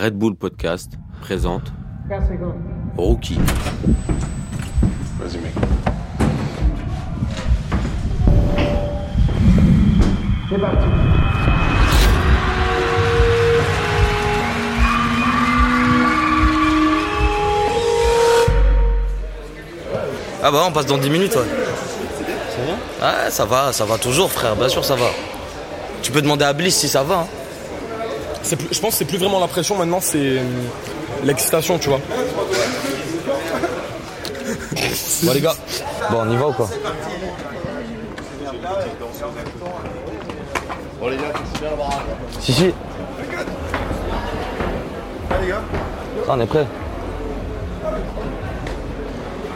Red Bull Podcast présente Rookie. Vas-y, mec. C'est parti. Ah bah on passe dans 10 minutes ouais. Ouais ça va, ça va toujours frère, bien sûr ça va. Tu peux demander à Bliss si ça va. Hein. C'est plus- je pense que c'est plus vraiment la pression maintenant, c'est euh, l'excitation, tu vois. Bon les gars, bon on y va ou quoi? Si si. Ça, on est prêt.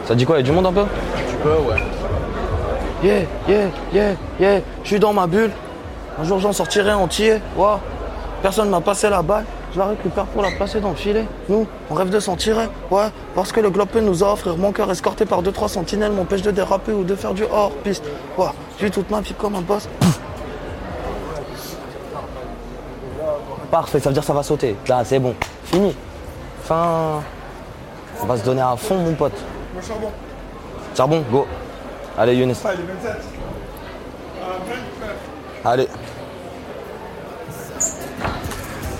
Ça dit quoi, il y a du monde un peu? Tu peux, ouais. Yeah, yeah, yeah, yeah, je suis dans ma bulle. Un jour j'en sortirai entier. Wow. Personne m'a passé la balle. Je la récupère pour la placer dans le filet. Nous, on rêve de s'en tirer. Ouais, parce que le globe peut nous a offrir. Mon cœur escorté par deux trois sentinelles m'empêche de déraper ou de faire du hors-piste. Ouais, j'ai toute ma vie comme un boss. Parfait, ça veut dire que ça va sauter. Là, c'est bon. Fini. Fin. On va se donner à fond, mon pote. Charbon, go. Allez, Younes. Allez.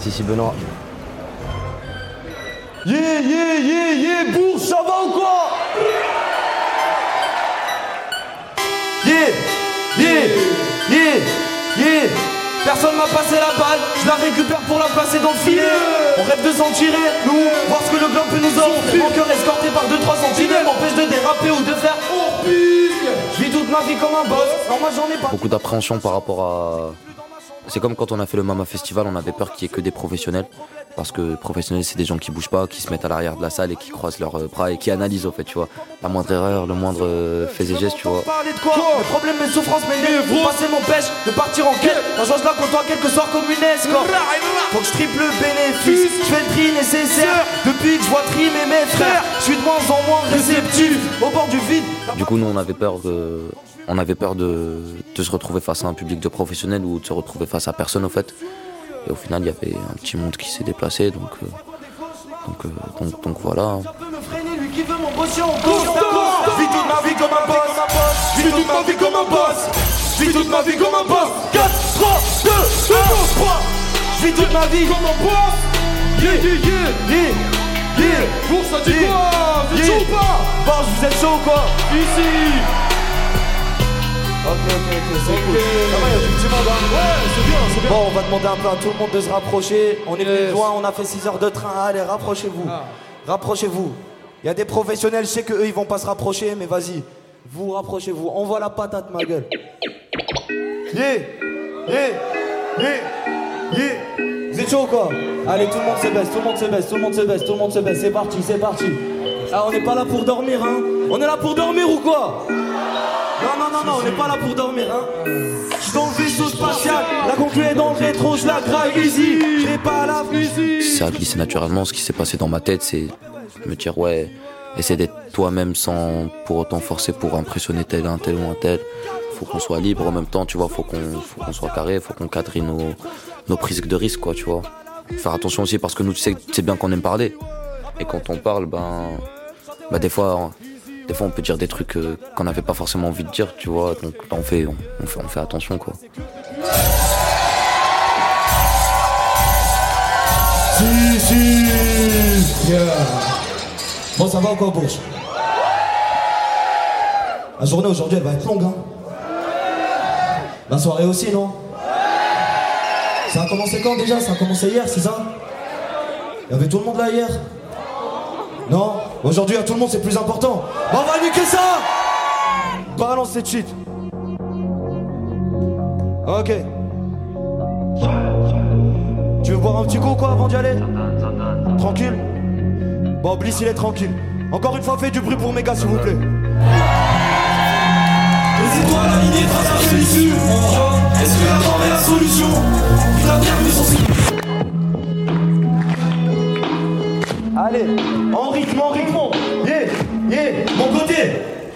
Si, si, Benoît. Yeah, yeah, yeah, yeah, bourge, ça va ou quoi? Yeah, yeah, yeah, yeah. Personne m'a passé la balle, je la récupère pour la placer dans le filet. On rêve de s'en tirer, nous, voir ce que le globe peut nous offrir. Mon cœur escorté par 2-3 sentinelles m'empêche de déraper ou de faire. Je vis toute ma vie comme un boss, non moi j'en ai pas. Beaucoup d'appréhension par rapport à. C'est comme quand on a fait le Mama Festival, on avait peur qu'il y ait que des professionnels. Parce que professionnels, c'est des gens qui bougent pas, qui se mettent à l'arrière de la salle et qui croisent leurs euh, bras et qui analysent, au fait, tu vois. La moindre erreur, le moindre euh, fait et geste, tu vois. Parler de quoi Mes problèmes, mes souffrances, mes nerfs Passer m'empêche de partir en quête Un jour je la côtoie quelque soir comme une escorte Faut que je triple le bénéfice. Je fais le tri nécessaire. Depuis que je vois trimer mes frères Je suis de moins en moins réceptif. Au bord du vide. Du coup, nous, on avait peur de, on avait peur de, de se retrouver face à un public de professionnels ou de se retrouver face à personne, au fait. Et au final, il y avait un petit monde qui s'est déplacé, donc, euh, donc, euh, donc, donc voilà. peut me freiner, lui qui veut m'embaucher en course Je vis toute ma vie comme un boss. Je vis toute ma vie comme un boss. Je vis toute ma vie comme un boss. 4, 3, 2, 1, 3 Je vis toute ma vie comme un boss. Yeah, yeah, yeah, yeah Yeah. Pour ça dit quoi Vous êtes chaud ou pas? Bon, vous êtes chaud ou quoi? Ici Ok, ok, ok, c'est cool. Ça va, il y a du petit monde, hein Ouais, c'est bien, c'est bien. Bon, on va demander un peu à tout le monde de se rapprocher. On est de loin, on a fait 6 heures de train. Allez, rapprochez-vous. Rapprochez-vous. Il y a des professionnels, je sais qu'eux, ils vont pas se rapprocher, mais vas-y. Vous, rapprochez-vous. On voit la patate, ma gueule. Yeah Yeah Yeah Yeah Vous êtes chaud ou quoi? Allez, tout le monde se baisse, tout le monde se baisse, tout le monde se baisse, tout le monde se baisse. C'est parti, c'est parti. Ah, on n'est pas là pour dormir, hein On est là pour dormir ou quoi? Non, non, non, non, on n'est pas là pour dormir, hein. Je suis dans le vaisseau spatial, la conclue est dans le rétro, je la easy. J'ai pas la ça a glissé naturellement. Ce qui s'est passé dans ma tête, c'est me dire ouais, essaie d'être toi-même sans pour autant forcer pour impressionner tel un tel ou un tel. Faut qu'on soit libre en même temps, tu vois. Faut qu'on soit carré, faut qu'on cadre nos nos prises de risque, quoi, tu vois. Faire attention aussi parce que nous, tu sais, tu sais bien qu'on aime parler. Et quand on parle, ben, bah des fois, des fois on peut dire des trucs euh, qu'on n'avait pas forcément envie de dire, tu vois. Donc on fait on, fait on fait attention, quoi. Si, si. Bon, ça va ou quoi, Bourge La journée aujourd'hui, elle va être longue, hein. La soirée aussi, non? Ça a commencé quand déjà? Ça a commencé hier, c'est ça? Il y avait tout le monde là hier? Non? Aujourd'hui, à tout le monde, c'est plus important. On va niquer ça Balance cette shit. Ok. Tu veux boire un petit coup quoi avant d'y aller? Tranquille Bon, Bliss il est tranquille. Encore une fois, fais du bruit pour mes gars s'il vous plaît. Est-ce que la solution? Allez, en rythme, en rythme. Yeah, yeah, mon côté.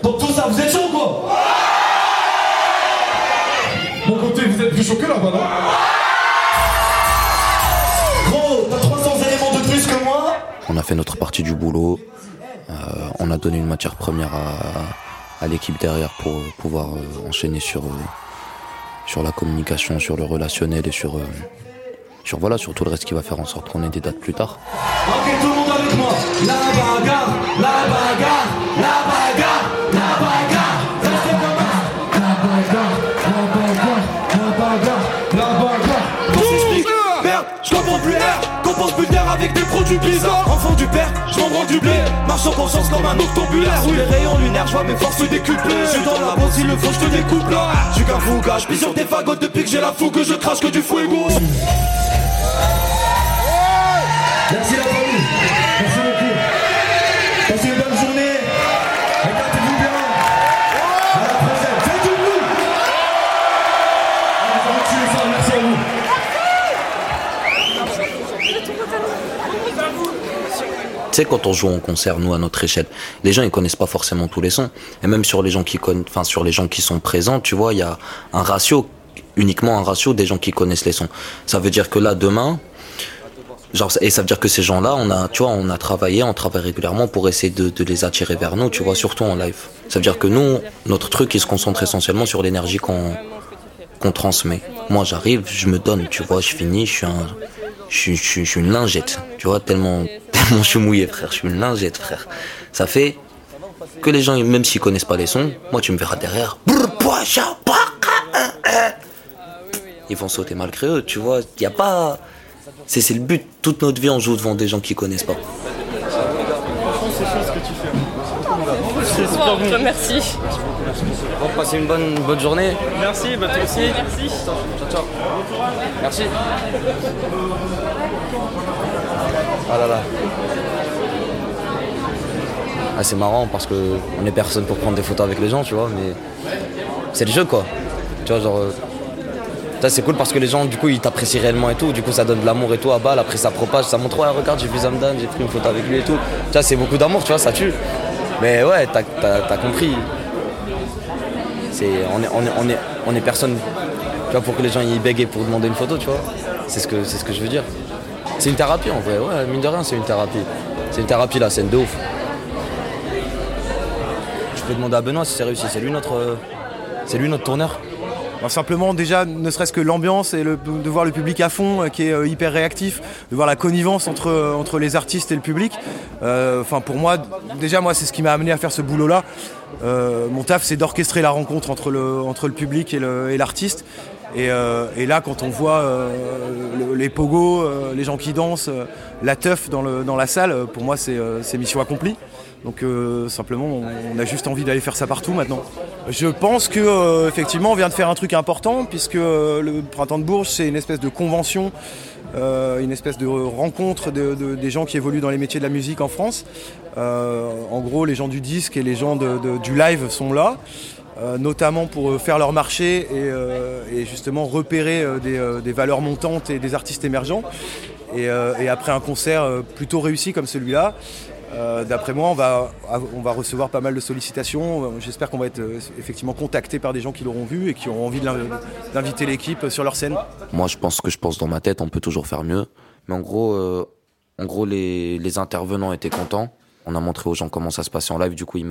Donc tout ça, vous êtes chaud quoi? Mon côté, vous êtes plus chaud que là-bas, non Gros, t'as 300 éléments de on a fait notre partie du boulot. on a donné une matière première à, l'équipe derrière pour pouvoir enchaîner sur, sur la communication, sur le relationnel et sur, sur, voilà, sur tout le reste qui va faire en sorte qu'on ait des dates plus tard. Ok, tout le monde avec moi. La bagarre, la bagarre, la bagarre, la bagarre. La bagarre, la bagarre, la bagarre, la bagarre. Merde, je comprends plus l'air. Compense plus d'air avec des produits bizarres. Enfant du père, je m'en du blé. Marche en conscience comme un octobulaire. Sous les rayons lunaires, je vois mes forces décupler. Je suis dans la bosse, il le faut, je te découpe là. Je suis qu'un fouga, je sur tes fagots depuis que j'ai la fougue, je crache que du fuego. Sais, quand on joue en concert, nous, à notre échelle, les gens, ils connaissent pas forcément tous les sons. Et même sur les gens qui connaissent, enfin, sur les gens qui sont présents, tu vois, il y a un ratio, uniquement un ratio des gens qui connaissent les sons. Ça veut dire que là, demain, Genre, et ça veut dire que ces gens-là, on a, tu vois, on a travaillé, on travaille régulièrement pour essayer de, les attirer vers nous, tu vois, surtout en live. Ça veut dire que nous, notre truc, il se concentre essentiellement sur l'énergie qu'on qu'on transmet. Moi, j'arrive, je me donne, tu vois, je finis, je suis un, je, je, je, suis une lingette, tu vois, tellement, tellement je suis mouillé, frère, je suis une lingette, frère. Ça fait que les gens, même s'ils connaissent pas les sons, moi, tu me verras derrière. Ils vont sauter malgré eux, tu vois. Il y a pas c'est le but. Toute notre vie, on joue devant des gens qui connaissent pas. C'est super bon. Merci. Bon, passez une bonne, bonne journée. Merci, bah toi aussi. Merci. Ciao, ciao. Merci. Ah là là. Ah, c'est marrant parce que on est personne pour prendre des photos avec les gens, tu vois, mais c'est le jeu quoi. Tu vois, genre c'est cool parce que les gens, du coup, ils t'apprécient réellement et tout. Du coup, ça donne de l'amour et tout à balle. Après, ça propage, ça montre, ouais, regarde, j'ai vu Zamdan, j'ai pris une photo avec lui et tout. Tu vois, c'est beaucoup d'amour, tu vois, ça tue. Mais ouais, t'as as, compris. On, est, on, est, on, est, on est personne, tu vois, pour que les gens y bégayent pour demander une photo, tu vois. C'est ce que, ce que je veux dire. C'est une thérapie en vrai, ouais, mine de rien, c'est une thérapie. C'est une thérapie, la scène de ouf. Je peux demander à Benoît si c'est réussi. C'est lui notre, c'est lui notre tourneur simplement déjà, ne serait-ce que l'ambiance et de voir le public à fond euh, qui est euh, hyper réactif, de voir la connivence entre, euh, les artistes et le public. Enfin pour moi, déjà moi c'est ce qui m'a amené à faire ce boulot-là. mon taf c'est d'orchestrer la rencontre entre le, entre le public et l'artiste. Et, là, quand on voit les pogos, les gens qui dansent, la teuf dans, la salle, pour moi, c'est mission accomplie. Donc euh, simplement, on, a juste envie d'aller faire ça partout maintenant. Je pense que euh, effectivement, on vient de faire un truc important puisque euh, le printemps de Bourges, c'est une espèce de convention, une espèce de rencontre des gens qui évoluent dans les métiers de la musique en France. en gros, les gens du disque et les gens du live sont là. Notamment pour faire leur marché et, justement repérer des, valeurs montantes et des artistes émergents. et après un concert plutôt réussi comme celui-là, euh, d'après moi, on va, recevoir pas mal de sollicitations. J'espère qu'on va être euh, effectivement contacté par des gens qui l'auront vu et qui auront envie d'inviter l'équipe sur leur scène. Moi, je pense que je pense dans ma tête, on peut toujours faire mieux. Mais en gros, euh, les, intervenants étaient contents. On a montré aux gens comment ça se passait en live. Du coup, ils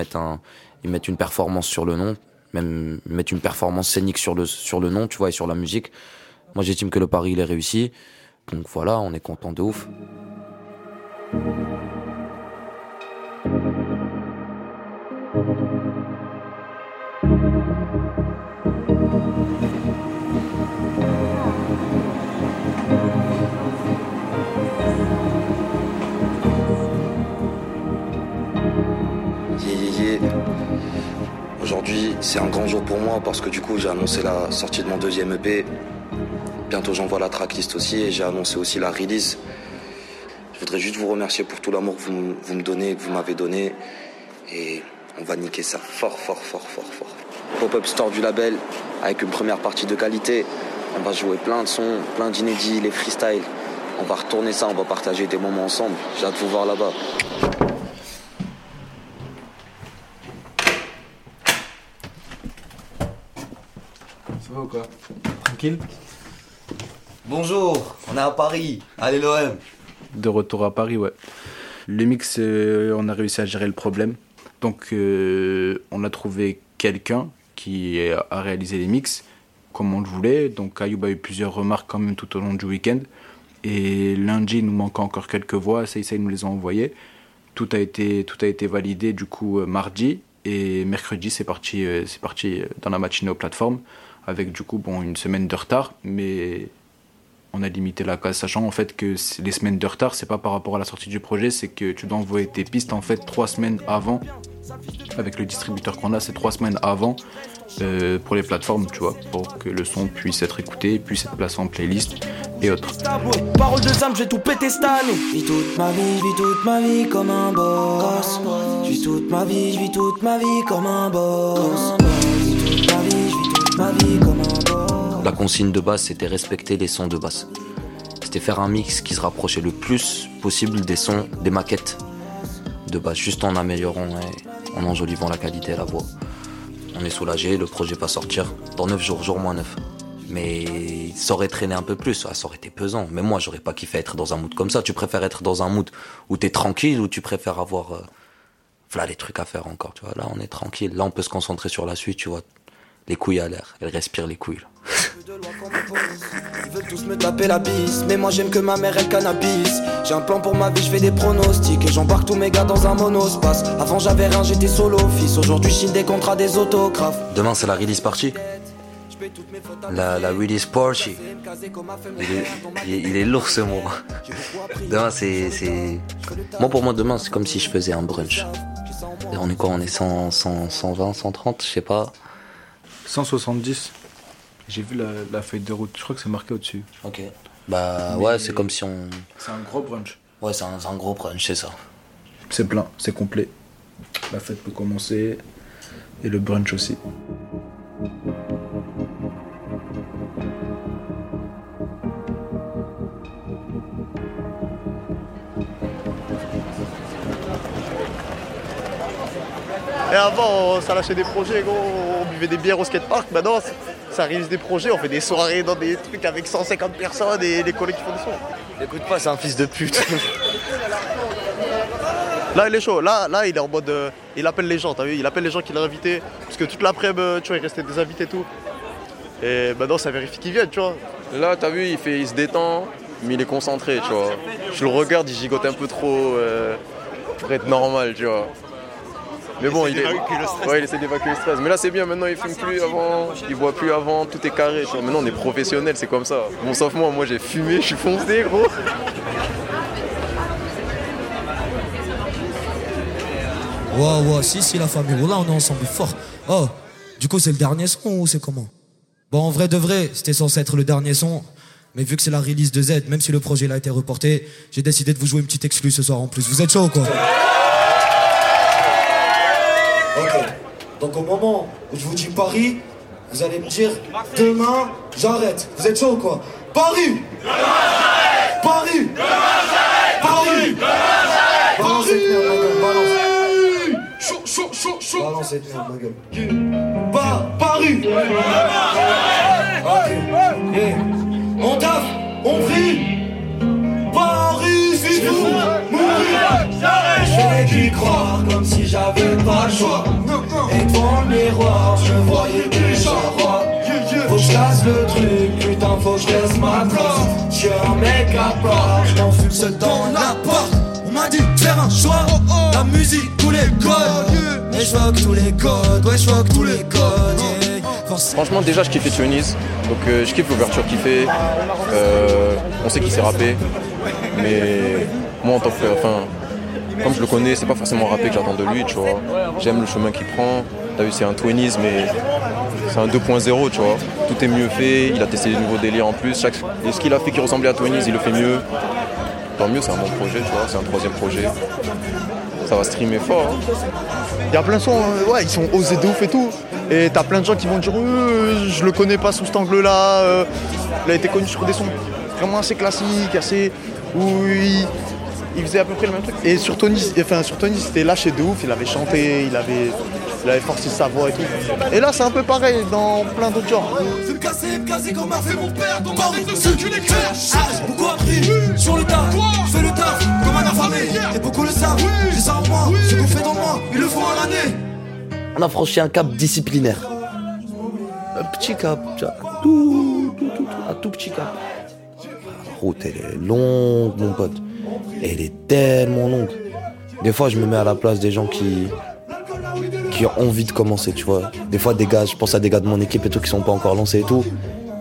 ils mettent une performance sur le nom, même mettent une performance scénique sur le, sur le nom, tu vois, et sur la musique. Moi, j'estime que le pari, il est réussi. Donc voilà, on est content de ouf. C'est un grand jour pour moi parce que du coup, j'ai annoncé la sortie de mon deuxième EP. Bientôt, j'envoie la tracklist aussi et j'ai annoncé aussi la release. Je voudrais juste vous remercier pour tout l'amour que vous, vous me donnez, que vous m'avez donné. Et on va niquer ça fort, fort, fort, fort, fort. Pop-up store du label avec une première partie de qualité. On va jouer plein de sons, plein d'inédits, les freestyles. On va retourner ça, on va partager des moments ensemble. J'ai hâte de vous voir là-bas. Ou quoi Tranquille Bonjour, on est à Paris. Allez l'OM. De retour à Paris, ouais. Le mix, euh, on a réussi à gérer le problème. Donc, euh, on a trouvé quelqu'un qui a réalisé les mix comme on le voulait. Donc, Ayoub a eu plusieurs remarques quand même tout au long du week-end. Et lundi, il nous manque encore quelques voix. Ça, il nous les a envoyées. Tout a été, tout a été validé du coup euh, mardi. Et mercredi, c'est parti, c'est parti dans la matinée aux plateformes. Avec du coup, bon, une semaine de retard. Mais on a limité la case, sachant en fait que les semaines de retard, c'est pas par rapport à la sortie du projet, c'est que tu dois envoyer tes pistes en fait trois semaines avant. Avec le distributeur qu'on a, c'est trois semaines avant euh, pour les plateformes, tu vois, pour que le son puisse être écouté, puisse être placé en playlist et autres. Parole de Sam, j'ai tout pété cette année. toute ma vie, vis toute ma vie comme un boss. Vis toute ma vie, je vis toute ma vie comme un boss. toute ma vie, je vis toute La consigne de base, c'était respecter les sons de basse. C'était faire un mix qui se rapprochait le plus possible des sons, des maquettes de basse, juste en améliorant et en enjolivant la qualité et la voix. On est soulagé, le projet va sortir dans 9 jours, jour moins 9. Mais ça aurait traîné un peu plus, ça aurait été pesant. Mais moi, j'aurais pas kiffé être dans un mood comme ça. Tu préfères être dans un mood où t'es tranquille ou tu préfères avoir, euh, voilà, les trucs à faire encore, tu vois. Là, on est tranquille. Là, on peut se concentrer sur la suite, tu vois les couilles à l'air. Elle respire les couilles. Ils veulent tous me taper la bise, mais moi j'aime que ma mère elle cannabis. J'ai un plan pour ma vie, je fais des pronostics et j'embarque tous mes gars dans un monospace. Avant j'avais rien, j'étais solo fils. Aujourd'hui je des contrats des autographes. Demain c'est la release party. La, la release party. Il est, il est, lourd ce mot. Demain c'est, c'est. Moi pour moi demain c'est comme si je faisais un brunch. Et on est quoi? On est 100, 100, 120, 130, je sais pas. 170. J'ai vu la, feuille de route, je crois que c'est marqué au-dessus. Ok. Bah ouais, c'est comme si on. C'est un gros brunch. Ouais, c'est un, un, gros brunch, c'est ça. C'est plein, c'est complet. La fête peut commencer et le brunch aussi. Et avant, ça lâchait des projets, gros. On buvait des bières au skatepark. Maintenant, ça réalise des projets. On fait des soirées dans des trucs avec 150 personnes et les collègues qui font des sons. Écoute pas, c'est un fils de pute. là, il est chaud. Là, là il est en mode. Euh, il appelle les gens, t'as vu? Il appelle les gens qu'il a invités. Parce que toute l'après-midi, euh, tu vois, il restait des invités et tout. Et maintenant, ça vérifie qu'ils viennent, tu vois. Là, t'as vu, il, fait, il se détend, mais il est concentré, tu vois. Je le regarde, il gigote un peu trop euh, pour être normal, tu vois. Mais bon, il, est... ouais, il essaie d'évacuer le stress. Mais là, c'est bien. Maintenant, il fume plus avant, il boit plus avant, tout est carré. Maintenant, on est professionnel, c'est comme ça. Bon, sauf moi, moi, j'ai fumé, je suis foncé, gros. Wow, wow, si, si, la famille. Là, on est ensemble fort. Oh, du coup, c'est le dernier son ou c'est comment? Bon, en vrai de vrai, c'était censé être le dernier son. Mais vu que c'est la release de Z, même si le projet a été reporté, j'ai décidé de vous jouer une petite exclue ce soir en plus. Vous êtes chaud quoi? Ok. Donc au moment où je vous dis Paris, vous allez me dire demain, j'arrête. Vous êtes chaud ou quoi? Paris Paris Paris Paris Balance cette merde, ma gueule, balance. Chaud, chaud, chaud, chaud. Balance cette merde, ma gueule. Paris. Pas le choix. Et devant le miroir, je voyais déjà roi. Faut que je casse le truc, putain, faut que je laisse ma place. J'suis un mec à part, j'm'enfume seul dans la porte. On m'a dit de faire un choix, la musique, tous les codes. Et je tous les codes, ouais, je tous les codes. Franchement, déjà, je kiffe les Tunis. Donc, euh, je kiffe l'ouverture qu'il fait. Euh, on sait qu'il s'est rappé. Mais moi, en tant que. Enfin, comme je le connais, c'est pas forcément rappé que j'attends de lui, tu vois. J'aime le chemin qu'il prend. T'as vu, c'est un Twinnies, mais c'est un 2.0, tu vois. Tout est mieux fait, il a testé des nouveaux délires en plus. Et ce qu'il a fait qui ressemblait à Twinnies, il le fait mieu. Tant mieux, c'est un bon projet, tu vois, c'est un troisième projet. Ça va streamer fort. Hein. Il y a plein de sons, euh, ouais, ils sont osés de ouf et tout. Et t'as plein de gens qui vont dire, euh, je le connais pas sous cet angle-là. Euh. il a été connu sur des sons vraiment assez classiques, assez. où il faisait à peu près le même truc. Et sur Tony, enfin sur Tony, c'était lâché de ouf, il avait chanté, il avait, il avait forcé sa voix et tout. Et là c'est un peu pareil dans plein d'autres genres. C'est me casser, me casser comme a fait mon père dans ma de ce que les Pourquoi appris sur le tas, je fais le taf comme un affamé. Et beaucoup le savent, j'ai ça en moi, ce qu'on fait dans moi, ils le font à l'année. On a franchi un cap disciplinaire. Un petit cap, tout, tout, tout, un tout petit cap. La route, elle est longue, mon pote. Elle est tellement longue. Des fois, je me mets à la place des gens qui, qui ont envie de commencer, tu vois. Des fois, des gars, je pense à des gars de mon équipe et tout qui sont pas encore lancés et tout.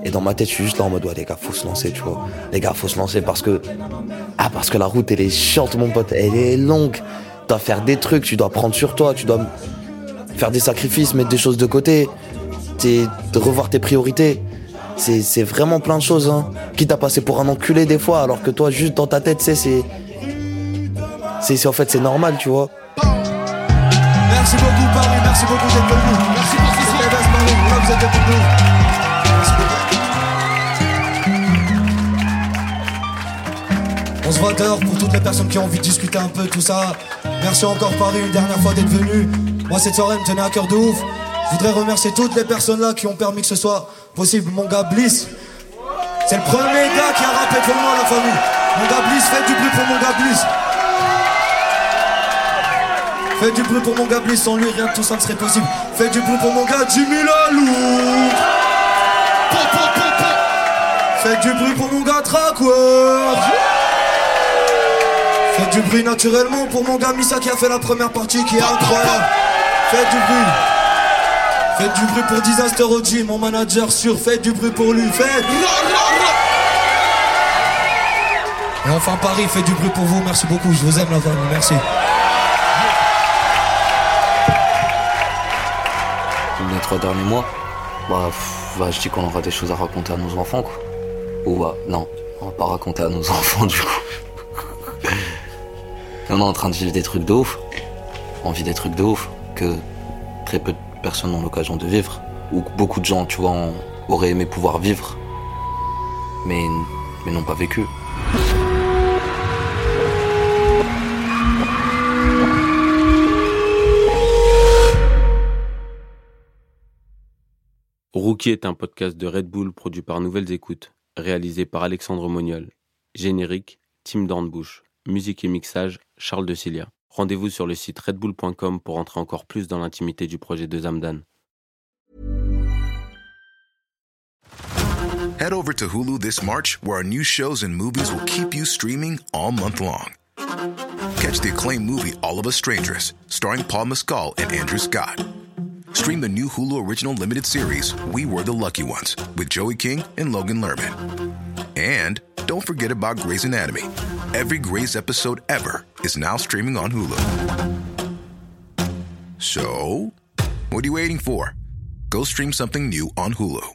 Et dans ma tête, je suis juste là en mode, ouais, les gars, faut se lancer, tu vois. Les gars, faut se lancer parce que, ah, parce que la route, elle est chiante, mon pote. Elle est longue. Tu dois faire des trucs, tu dois prendre sur toi, tu dois faire des sacrifices, mettre des choses de côté, revoir tes priorités. C'est vraiment plein de choses, hein. Qui t'a passé pour un enculé des fois, alors que toi, juste dans ta tête, c'est. C'est en fait, c'est normal, tu vois. Merci beaucoup, Paris, merci beaucoup d'être venu. Merci pour ce Paris, vous êtes nous. On se voit dehors pour toutes les personnes qui ont envie de discuter un peu, tout ça. Merci encore Paris une dernière fois d'être venu. Moi cette soirée me tenait à cœur de ouf. Je voudrais remercier toutes les personnes là qui ont permis que ce soit possible. Mon gars Bliss, c'est le premier gars qui a rappelé pour moi la famille. Mon gars Bliss, faites du bruit pour mon gars Bliss. Faites du bruit pour mon gars Bliss, sans lui rien de tout ça ne serait possible. Faites du bruit pour mon gars Jimmy Lalou. Faites du bruit pour mon gars Trackwork. Faites du bruit naturellement pour mon gars Missa qui a fait la première partie qui est incroyable. Faites du bruit. Faites du bruit pour Disaster OG, mon manager sûr. Faites du bruit pour lui. Faites. Et enfin Paris, faites du bruit pour vous. Merci beaucoup. Je vous aime la famille. Merci. Les trois derniers mois, bah, bah je dis qu'on aura des choses à raconter à nos enfants, quoi. Ou bah, non, on va pas raconter à nos enfants, du coup. on est en train de vivre des trucs de ouf. On vit des trucs de ouf que très peu de personnes n'ont l'occasion de vivre. Ou que beaucoup de gens, tu vois, auraient aimé pouvoir vivre. Mais, mais n'ont pas vécu. Rookie est un podcast de Red Bull produit par Nouvelles Écoutes, réalisé par Alexandre Moniol. Générique, Tim Dornbush. Musique et mixage, Charles de Cilia. Rendez-vous sur le site redbull.com pour entrer encore plus dans l'intimité du projet de Zamdan. Head over to Hulu this March, where our new shows and movies will keep you streaming all month long. Catch the acclaimed movie All of Us Strangers, starring Paul Mescal and Andrew Scott. Stream the new Hulu original limited series We Were the Lucky Ones with Joey King and Logan Lerman. And don't forget about Grey's Anatomy. Every Grey's episode ever is now streaming on Hulu. So, what are you waiting for? Go stream something new on Hulu.